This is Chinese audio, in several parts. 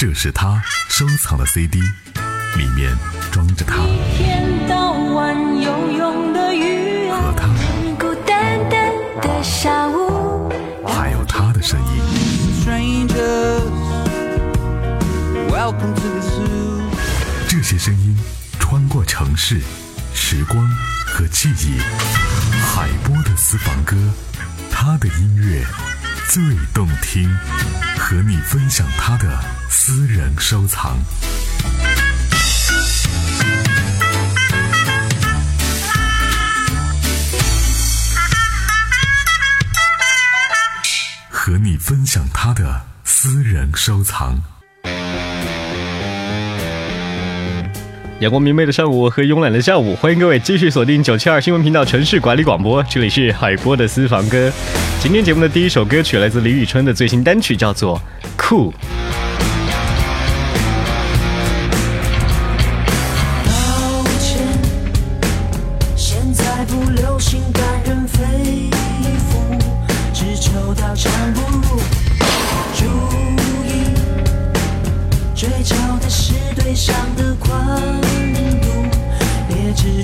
这是他收藏的 CD，里面装着他一天到晚游泳的鱼和他，孤单单的下午，还有他的声音。strangers. Welcome to the zoo. 这些声音穿过城市、时光和记忆。海波的私房歌，他的音乐最动听，和你分享他的私人收藏。和你分享他的私人收藏。阳光明媚的上午和慵懒的下午，欢迎各位继续锁定九七二新闻频道城市管理广播，这里是海波的私房歌。今天节目的第一首歌曲来自李宇春的最新单曲，叫做《酷》。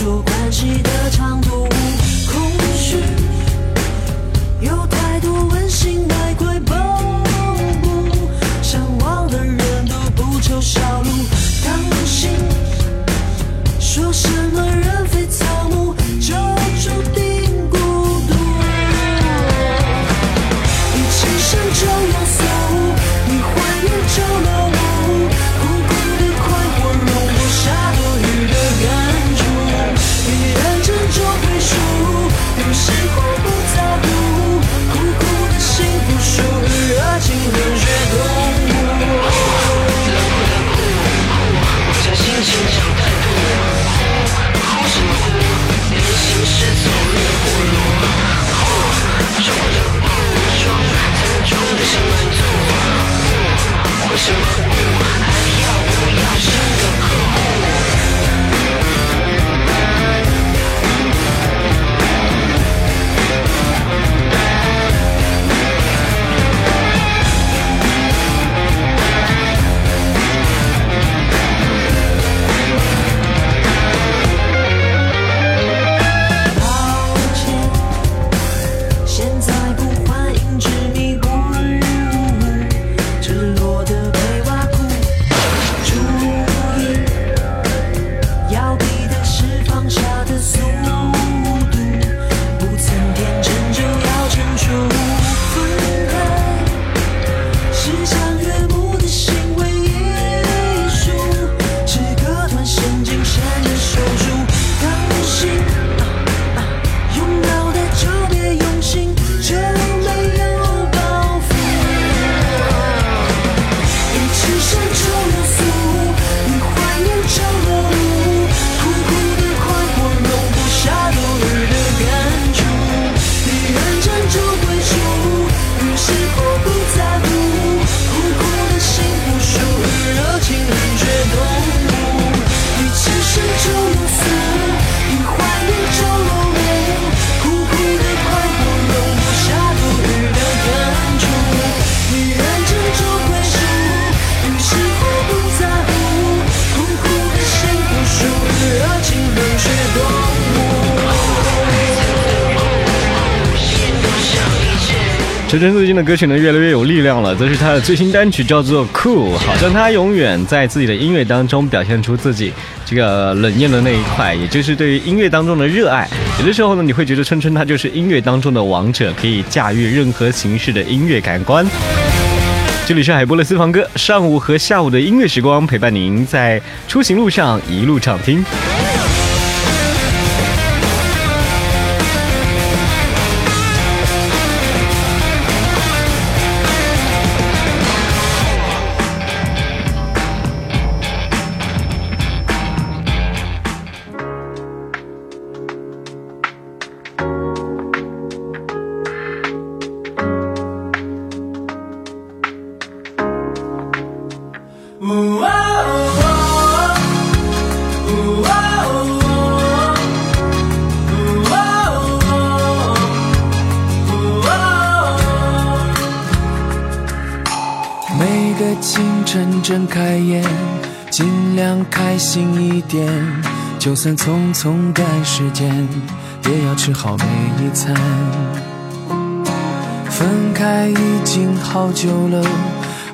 别执着关系的长陈晨最近的歌曲呢，越来越有力量了。这是他的最新单曲，叫做《Cool》，好像他永远在自己的音乐当中表现出自己这个冷艳的那一块，也就是对于音乐当中的热爱。有的时候呢，你会觉得春春他就是音乐当中的王者，可以驾驭任何形式的音乐感官。这里是海波的私房歌，上午和下午的音乐时光，陪伴您在出行路上一路畅听。就算匆匆赶时间，也要吃好每一餐。分开已经好久了，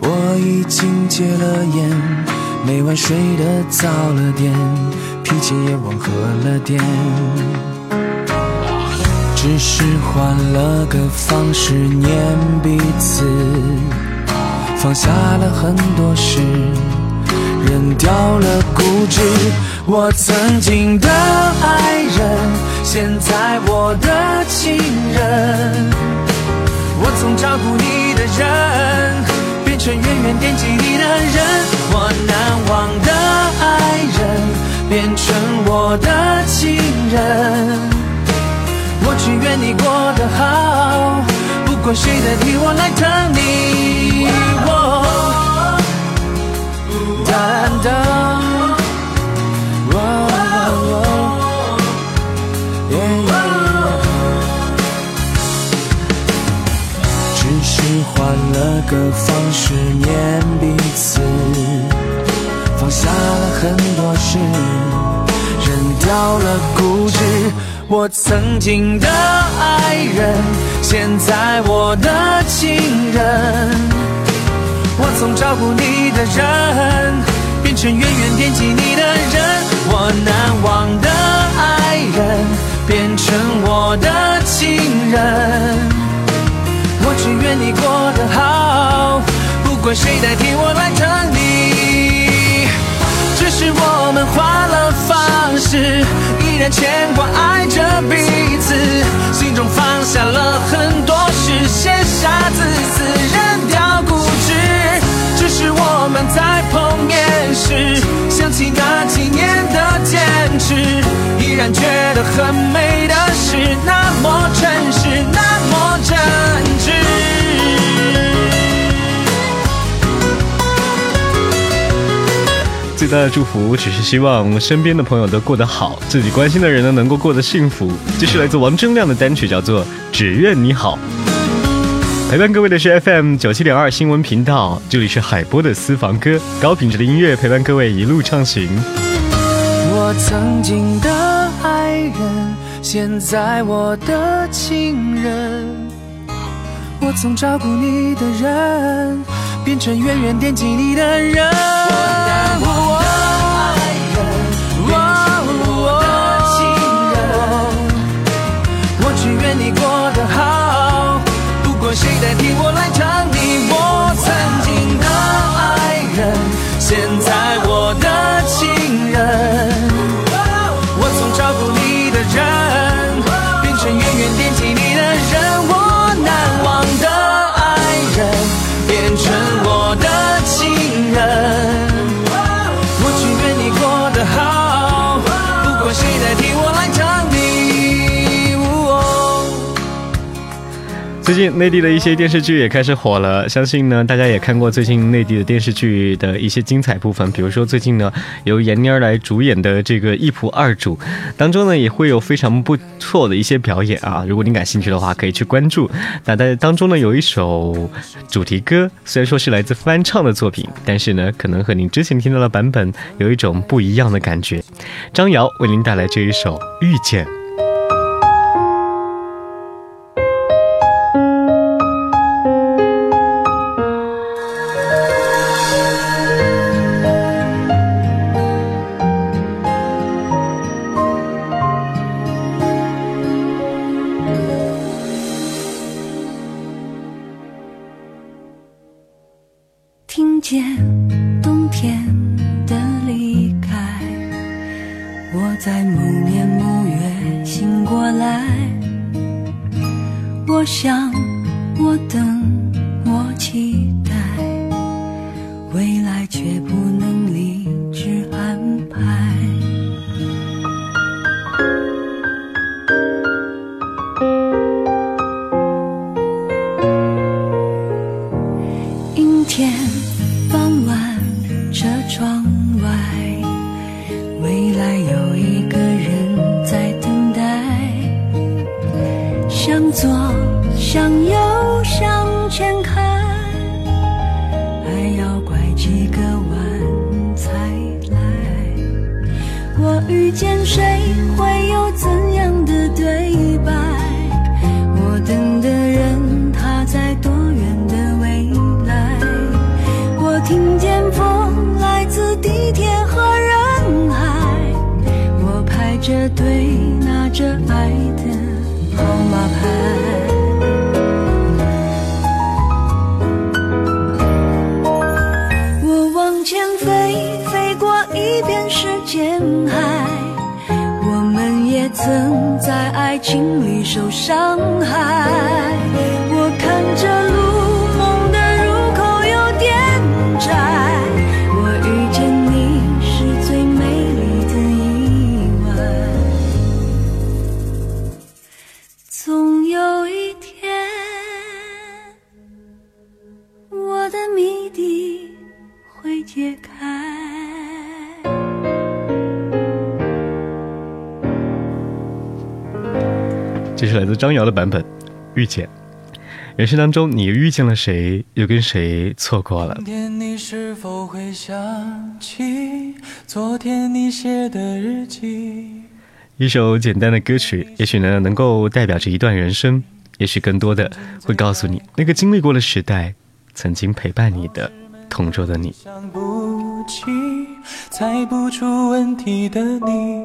我已经戒了烟，每晚睡得早了点，脾气也温和了点。只是换了个方式念彼此，放下了很多事，扔掉了固执。我曾经的爱人，现在我的情人。我从照顾你的人，变成远远惦记你的人。我难忘的爱人，变成我的情人。我只愿你过得好，不管谁代替我来疼你。我曾经的爱人，现在我的情人。我从照顾你的人，变成远远惦记你的人。我难忘的爱人，变成我的情人。我只愿你过得好，不管谁代替我来疼你。是我们换了方式，依然牵挂爱着彼此，心中放下了很多事，写下自私，扔掉固执。只是我们在碰面时，想起那几年的坚持，依然觉得很美的事那么真实，那么真最大的祝福只是希望身边的朋友都过得好，自己关心的人呢能够过得幸福。这是来自王铮亮的单曲，叫做《只愿你好》。陪伴各位的是 FM 九七点二新闻频道，这里是海波的私房歌，高品质的音乐陪伴各位一路畅行。我曾经的爱人，现在我的情人。我总照顾你的人，变成远远惦记你的人。我最近内地的一些电视剧也开始火了，相信呢大家也看过最近内地的电视剧的一些精彩部分，比如说最近呢由闫妮儿来主演的这个《一仆二主》，当中呢也会有非常不错的一些表演啊，如果您感兴趣的话可以去关注。那在当中呢有一首主题歌，虽然说是来自翻唱的作品，但是呢可能和您之前听到的版本有一种不一样的感觉。张瑶为您带来这一首《遇见》。在某年某月醒过来。我想，我等，我期几个弯才来。我遇见谁会在爱情里受伤害。我看着是来自张瑶的版本《遇见》。人生当中，你遇见了谁，又跟谁错过了今？天你是否会想起昨天你写的日记？一首简单的歌曲，也许呢能够代表着一段人生，也许更多的会告诉你那个经历过的时代，曾经陪伴你的同桌的你。想不起，猜不出问题的你，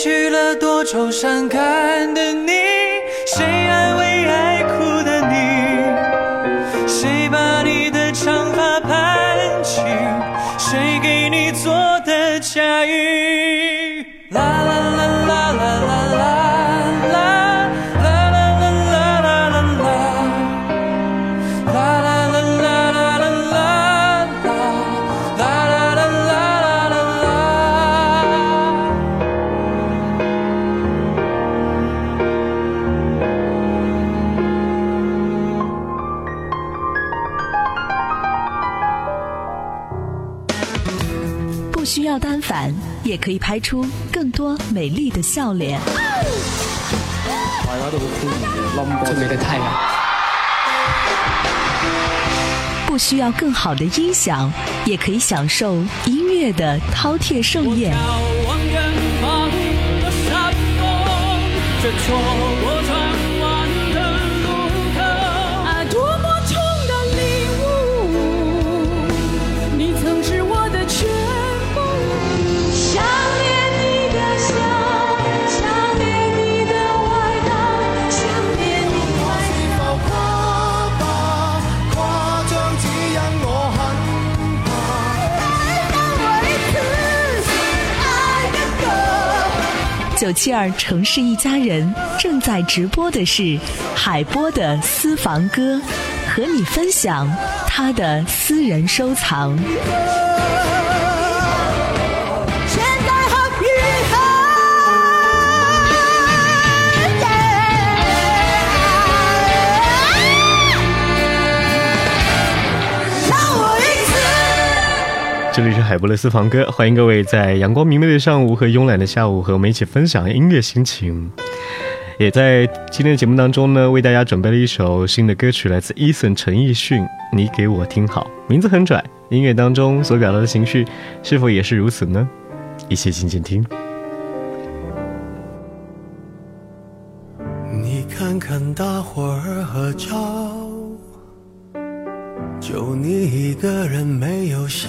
谁娶了多愁善感的你？反，也可以拍出更多美丽的笑脸。最美的太阳。不需要更好的音响，也可以享受音乐的饕餮盛宴。九七二城市一家人正在直播的是海波的私房歌，和你分享他的私人收藏。海波的私房歌，欢迎各位在阳光明媚的上午和慵懒的下午和我们一起分享音乐心情。也在今天的节目当中呢，为大家准备了一首新的歌曲，来自 Eason 陈奕迅，《你给我听好》，名字很拽，音乐当中所表达的情绪是否也是如此呢？一起静静听。你看看大伙儿合照，就你一个人没有笑，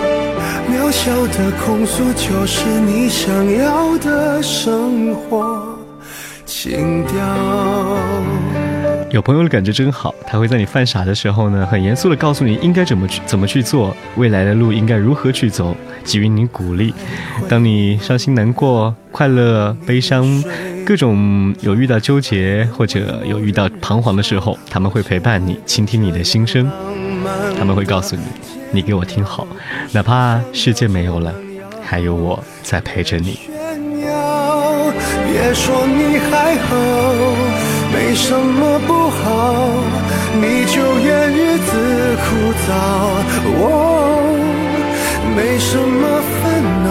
渺小的控诉就是你想要的生活情调。有朋友的感觉真好，他会在你犯傻的时候呢，很严肃的告诉你应该怎么去怎么去做，未来的路应该如何去走，给予你鼓励。当你伤心难过、快乐、悲伤，各种有遇到纠结或者有遇到彷徨的时候，他们会陪伴你，倾听你的心声。他们会告诉你，你给我听好，哪怕世界没有了，还有我在陪着你。炫耀，别说你还好，没什么不好，你就怨日子枯燥。哦，没什么烦恼，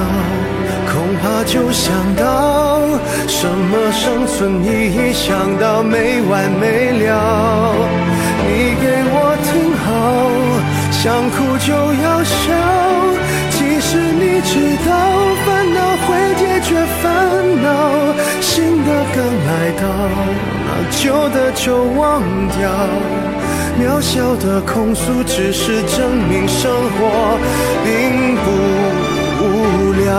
恐怕就想到什么生存意义，想到没完没了。你给我听好，想哭就要笑。其实你知道，烦恼会解决烦恼，新的刚来到，那旧的就忘掉。渺小的控诉，只是证明生活并不无聊。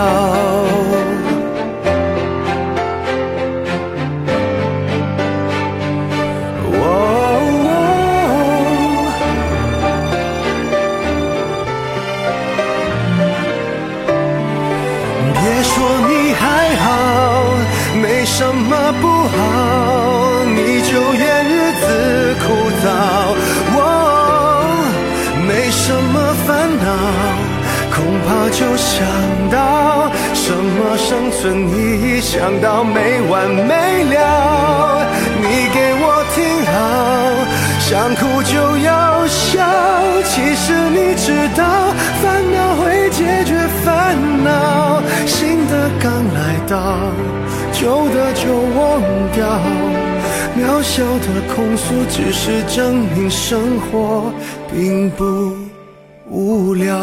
到，旧的就忘掉。渺小的控诉，只是证明生活并不无聊。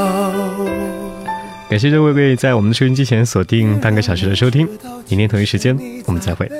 感谢这位位在我们的收音机前锁定半个小时的收听，明天同一时间我们再会。